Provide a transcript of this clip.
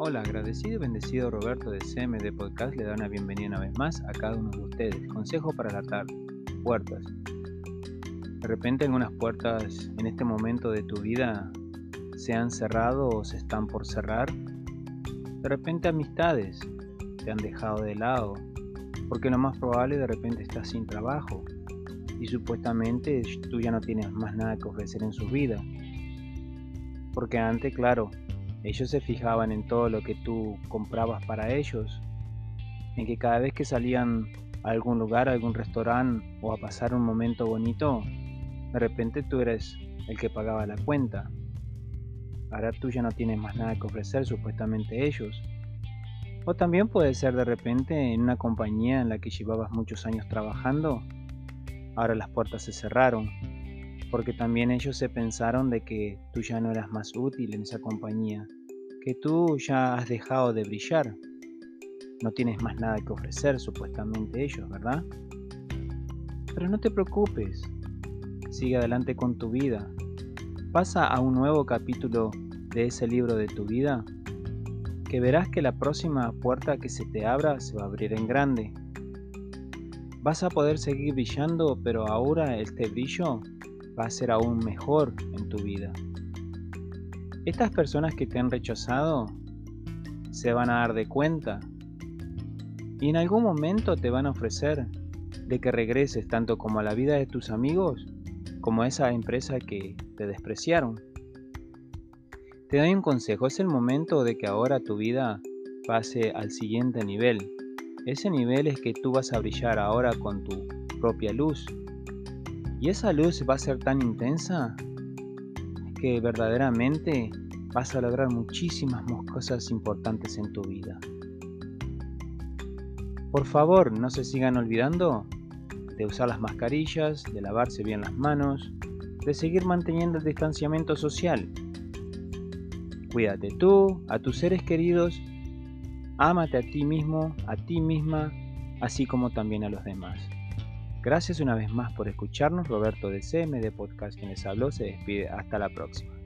Hola, agradecido y bendecido Roberto de CMD Podcast le da una bienvenida una vez más a cada uno de ustedes. Consejo para la tarde. Puertas. De repente algunas puertas en este momento de tu vida se han cerrado o se están por cerrar. De repente amistades te han dejado de lado. Porque lo más probable de repente estás sin trabajo y supuestamente tú ya no tienes más nada que ofrecer en su vida. Porque antes, claro, ellos se fijaban en todo lo que tú comprabas para ellos, en que cada vez que salían a algún lugar, a algún restaurante o a pasar un momento bonito, de repente tú eres el que pagaba la cuenta. Ahora tú ya no tienes más nada que ofrecer, supuestamente ellos. O también puede ser de repente en una compañía en la que llevabas muchos años trabajando, ahora las puertas se cerraron porque también ellos se pensaron de que tú ya no eras más útil en esa compañía, que tú ya has dejado de brillar, no tienes más nada que ofrecer supuestamente ellos, ¿verdad? Pero no te preocupes, sigue adelante con tu vida, pasa a un nuevo capítulo de ese libro de tu vida, que verás que la próxima puerta que se te abra se va a abrir en grande. Vas a poder seguir brillando, pero ahora este brillo va a ser aún mejor en tu vida. Estas personas que te han rechazado se van a dar de cuenta y en algún momento te van a ofrecer de que regreses tanto como a la vida de tus amigos como a esa empresa que te despreciaron. Te doy un consejo, es el momento de que ahora tu vida pase al siguiente nivel. Ese nivel es que tú vas a brillar ahora con tu propia luz, y esa luz va a ser tan intensa que verdaderamente vas a lograr muchísimas cosas importantes en tu vida. Por favor, no se sigan olvidando de usar las mascarillas, de lavarse bien las manos, de seguir manteniendo el distanciamiento social. Cuídate tú, a tus seres queridos, ámate a ti mismo, a ti misma, así como también a los demás. Gracias una vez más por escucharnos. Roberto de CMD Podcast quien les habló se despide. Hasta la próxima.